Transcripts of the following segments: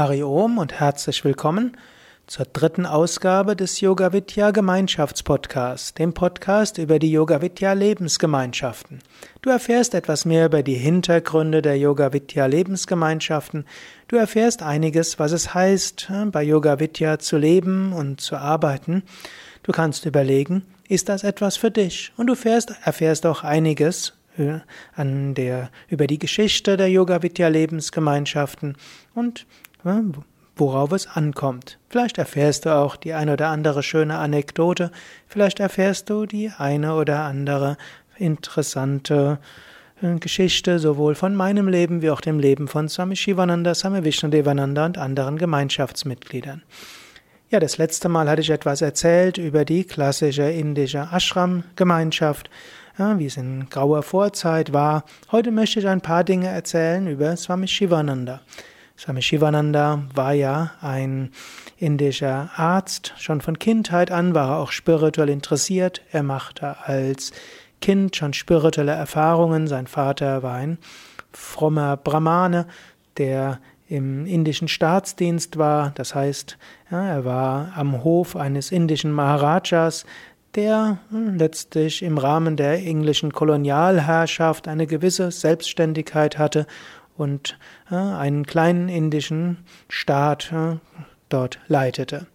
Hari Om und herzlich willkommen zur dritten Ausgabe des Yoga Vidya Gemeinschaftspodcasts, dem Podcast über die Yoga Vidya Lebensgemeinschaften. Du erfährst etwas mehr über die Hintergründe der Yoga Vidya Lebensgemeinschaften. Du erfährst einiges, was es heißt, bei Yoga Vidya zu leben und zu arbeiten. Du kannst überlegen, ist das etwas für dich? Und du erfährst, erfährst auch einiges an der, über die Geschichte der Yoga Vidya Lebensgemeinschaften und worauf es ankommt. Vielleicht erfährst du auch die eine oder andere schöne Anekdote, vielleicht erfährst du die eine oder andere interessante äh, Geschichte sowohl von meinem Leben wie auch dem Leben von Swami Shivananda, Swami Vishnudevananda und anderen Gemeinschaftsmitgliedern. Ja, das letzte Mal hatte ich etwas erzählt über die klassische indische Ashram-Gemeinschaft, ja, wie es in grauer Vorzeit war. Heute möchte ich ein paar Dinge erzählen über Swami Shivananda. Swami Shivananda war ja ein indischer Arzt. Schon von Kindheit an war er auch spirituell interessiert. Er machte als Kind schon spirituelle Erfahrungen. Sein Vater war ein frommer Brahmane, der im indischen Staatsdienst war. Das heißt, ja, er war am Hof eines indischen Maharajas, der hm, letztlich im Rahmen der englischen Kolonialherrschaft eine gewisse Selbstständigkeit hatte und äh, einen kleinen indischen Staat äh, dort leitete.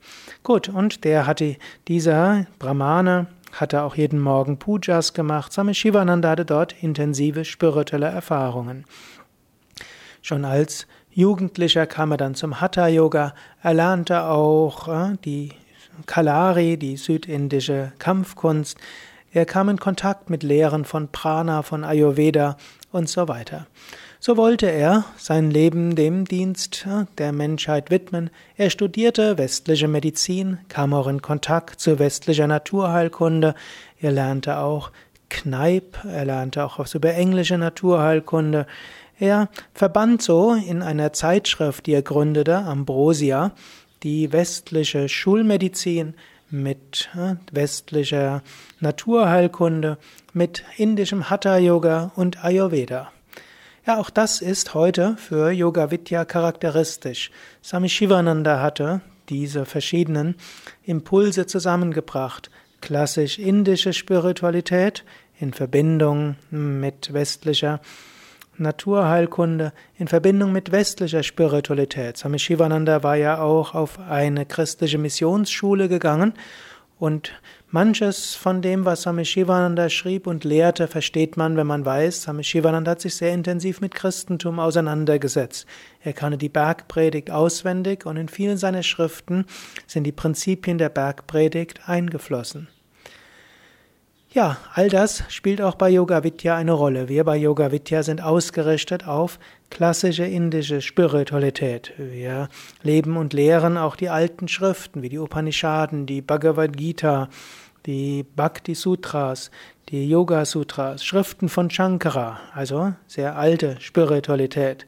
Gut, und der hatte, dieser Brahmane hatte auch jeden Morgen Pujas gemacht. Swami Shivananda hatte dort intensive spirituelle Erfahrungen. Schon als Jugendlicher kam er dann zum Hatha Yoga. Er lernte auch äh, die Kalari, die südindische Kampfkunst. Er kam in Kontakt mit Lehren von Prana, von Ayurveda und so weiter. So wollte er sein Leben dem Dienst der Menschheit widmen. Er studierte westliche Medizin, kam auch in Kontakt zu westlicher Naturheilkunde. Er lernte auch Kneipp, er lernte auch was über englische Naturheilkunde. Er verband so in einer Zeitschrift, die er gründete, Ambrosia, die westliche Schulmedizin mit westlicher Naturheilkunde, mit indischem Hatha Yoga und Ayurveda. Ja, auch das ist heute für Yoga Vidya charakteristisch. Swami Shivananda hatte diese verschiedenen Impulse zusammengebracht. Klassisch indische Spiritualität in Verbindung mit westlicher Naturheilkunde, in Verbindung mit westlicher Spiritualität. Swami Shivananda war ja auch auf eine christliche Missionsschule gegangen und manches von dem, was Swami Shivananda schrieb und lehrte, versteht man, wenn man weiß, Swami Shivananda hat sich sehr intensiv mit Christentum auseinandergesetzt. Er kannte die Bergpredigt auswendig und in vielen seiner Schriften sind die Prinzipien der Bergpredigt eingeflossen. Ja, all das spielt auch bei Yoga Vidya eine Rolle. Wir bei Yoga Vidya sind ausgerichtet auf klassische indische Spiritualität. Wir leben und lehren auch die alten Schriften wie die Upanishaden, die Bhagavad Gita, die Bhakti Sutras, die Yoga Sutras, Schriften von Shankara, also sehr alte Spiritualität.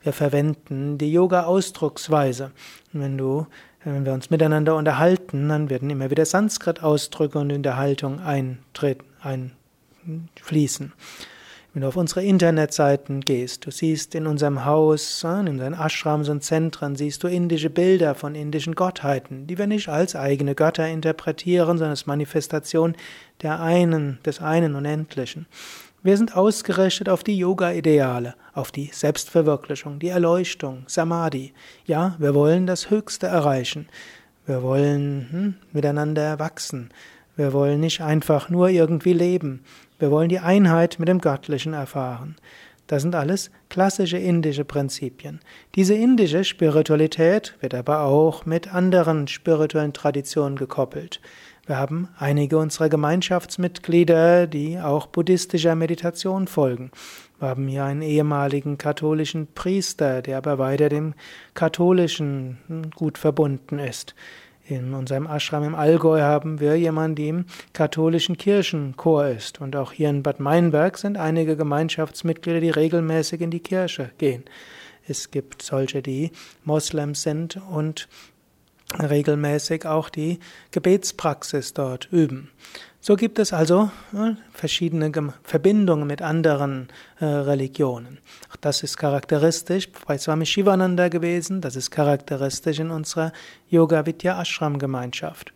Wir verwenden die Yoga-Ausdrucksweise. Wenn du wenn wir uns miteinander unterhalten, dann werden immer wieder Sanskrit-Ausdrücke und in der Haltung eintreten, einfließen. Wenn du auf unsere Internetseiten gehst, du siehst in unserem Haus, in unseren Ashrams und Zentren, siehst du indische Bilder von indischen Gottheiten, die wir nicht als eigene Götter interpretieren, sondern als Manifestation der einen, des einen Unendlichen. Wir sind ausgerichtet auf die Yoga-Ideale, auf die Selbstverwirklichung, die Erleuchtung, Samadhi. Ja, wir wollen das Höchste erreichen. Wir wollen hm, miteinander wachsen. Wir wollen nicht einfach nur irgendwie leben. Wir wollen die Einheit mit dem Göttlichen erfahren. Das sind alles klassische indische Prinzipien. Diese indische Spiritualität wird aber auch mit anderen spirituellen Traditionen gekoppelt. Wir haben einige unserer Gemeinschaftsmitglieder, die auch buddhistischer Meditation folgen. Wir haben hier einen ehemaligen katholischen Priester, der aber weiter dem katholischen gut verbunden ist. In unserem Ashram im Allgäu haben wir jemanden, der im katholischen Kirchenchor ist. Und auch hier in Bad Meinberg sind einige Gemeinschaftsmitglieder, die regelmäßig in die Kirche gehen. Es gibt solche, die Moslems sind und regelmäßig auch die Gebetspraxis dort üben. So gibt es also äh, verschiedene Verbindungen mit anderen äh, Religionen. Das ist charakteristisch bei Swami Shivananda gewesen, das ist charakteristisch in unserer Yoga Vidya Ashram Gemeinschaft.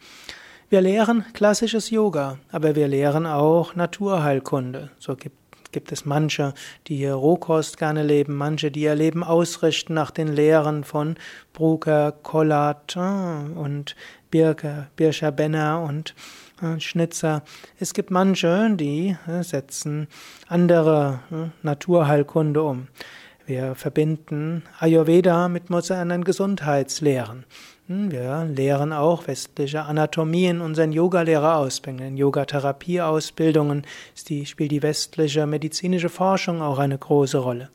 Wir lehren klassisches Yoga, aber wir lehren auch Naturheilkunde. So gibt gibt es manche, die hier Rohkost gerne leben, manche, die ihr Leben ausrichten nach den Lehren von Brucker, Kollat äh, und Birke, Birscher Benner und äh, Schnitzer. Es gibt manche, die äh, setzen andere Naturheilkunde um. Wir verbinden Ayurveda mit modernen Gesundheitslehren. Hm, wir lehren auch westliche Anatomie in unseren Yogalehrerausbildungen. In Yogatherapieausbildungen spielt die westliche medizinische Forschung auch eine große Rolle.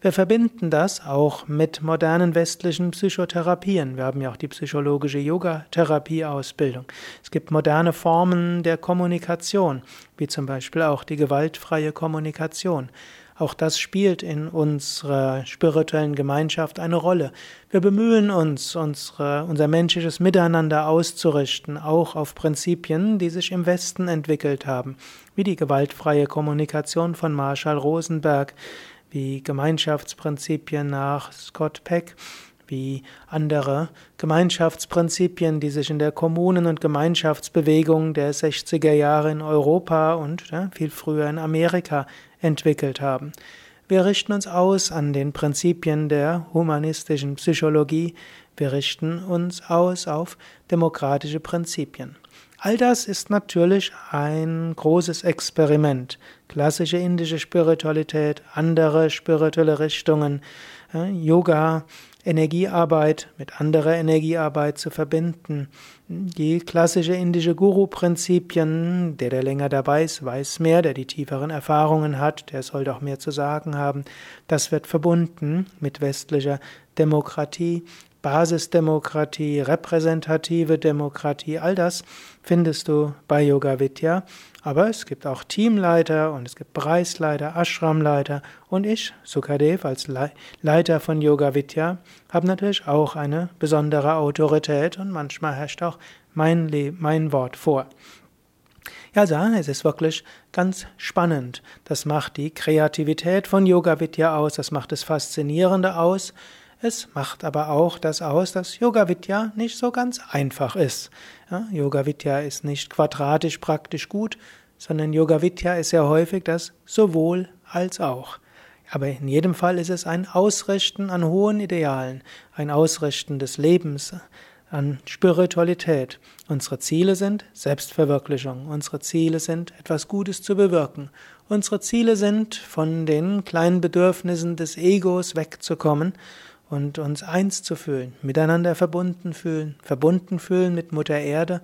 Wir verbinden das auch mit modernen westlichen Psychotherapien. Wir haben ja auch die psychologische Yogatherapieausbildung. Es gibt moderne Formen der Kommunikation, wie zum Beispiel auch die gewaltfreie Kommunikation. Auch das spielt in unserer spirituellen Gemeinschaft eine Rolle. Wir bemühen uns, unsere, unser menschliches Miteinander auszurichten, auch auf Prinzipien, die sich im Westen entwickelt haben, wie die gewaltfreie Kommunikation von Marshall Rosenberg, wie Gemeinschaftsprinzipien nach Scott Peck, wie andere Gemeinschaftsprinzipien, die sich in der Kommunen- und Gemeinschaftsbewegung der 60er Jahre in Europa und ja, viel früher in Amerika entwickelt haben. Wir richten uns aus an den Prinzipien der humanistischen Psychologie. Wir richten uns aus auf demokratische Prinzipien. All das ist natürlich ein großes Experiment. Klassische indische Spiritualität, andere spirituelle Richtungen, Yoga, Energiearbeit mit anderer Energiearbeit zu verbinden. Die klassische indische Guru-Prinzipien, der, der länger dabei ist, weiß mehr, der die tieferen Erfahrungen hat, der sollte auch mehr zu sagen haben. Das wird verbunden mit westlicher Demokratie, Basisdemokratie, repräsentative Demokratie, all das findest du bei Yoga Vidya. Aber es gibt auch Teamleiter und es gibt Preisleiter, Ashramleiter und ich, Sukadev, als Leiter von Yoga Vidya, habe natürlich auch eine besondere Autorität und manchmal herrscht auch mein, Le mein Wort vor. Ja, also, es ist wirklich ganz spannend. Das macht die Kreativität von Yoga Vidya aus, das macht das Faszinierende aus. Es macht aber auch das aus, dass Yoga Vidya nicht so ganz einfach ist. Ja, Yoga Vidya ist nicht quadratisch praktisch gut, sondern Yoga Vidya ist sehr häufig das sowohl als auch. Aber in jedem Fall ist es ein Ausrichten an hohen Idealen, ein Ausrichten des Lebens, an Spiritualität. Unsere Ziele sind Selbstverwirklichung. Unsere Ziele sind etwas Gutes zu bewirken. Unsere Ziele sind von den kleinen Bedürfnissen des Egos wegzukommen und uns eins zu fühlen, miteinander verbunden fühlen, verbunden fühlen mit Mutter Erde,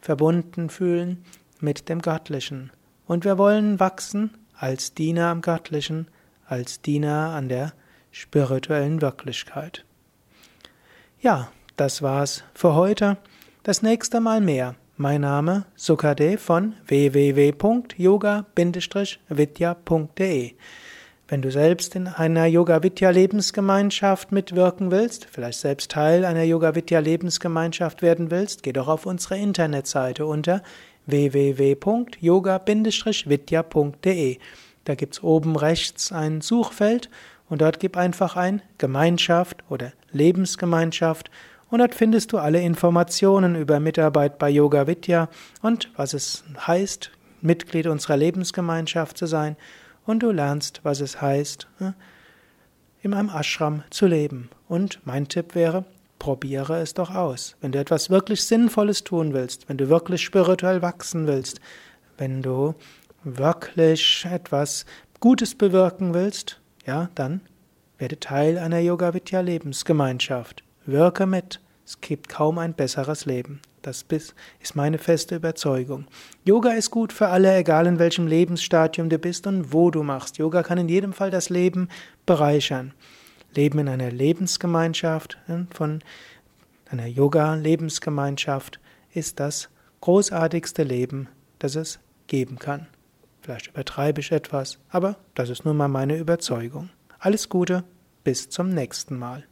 verbunden fühlen mit dem Göttlichen. Und wir wollen wachsen als Diener am Göttlichen, als Diener an der spirituellen Wirklichkeit. Ja, das war's für heute. Das nächste Mal mehr. Mein Name Sukade von www.yoga-vidya.de wenn du selbst in einer Yoga Vidya Lebensgemeinschaft mitwirken willst, vielleicht selbst Teil einer Yoga Vidya Lebensgemeinschaft werden willst, geh doch auf unsere Internetseite unter www.yoga-vidya.de. Da gibt's oben rechts ein Suchfeld und dort gib einfach ein Gemeinschaft oder Lebensgemeinschaft und dort findest du alle Informationen über Mitarbeit bei Yoga Vidya und was es heißt, Mitglied unserer Lebensgemeinschaft zu sein und du lernst, was es heißt, äh, in einem Ashram zu leben. Und mein Tipp wäre, probiere es doch aus. Wenn du etwas wirklich Sinnvolles tun willst, wenn du wirklich spirituell wachsen willst, wenn du wirklich etwas Gutes bewirken willst, ja, dann werde Teil einer Yoga Vidya Lebensgemeinschaft. Wirke mit. Es gibt kaum ein besseres Leben. Das ist meine feste Überzeugung. Yoga ist gut für alle, egal in welchem Lebensstadium du bist und wo du machst. Yoga kann in jedem Fall das Leben bereichern. Leben in einer Lebensgemeinschaft, von einer Yoga-Lebensgemeinschaft ist das großartigste Leben, das es geben kann. Vielleicht übertreibe ich etwas, aber das ist nun mal meine Überzeugung. Alles Gute, bis zum nächsten Mal.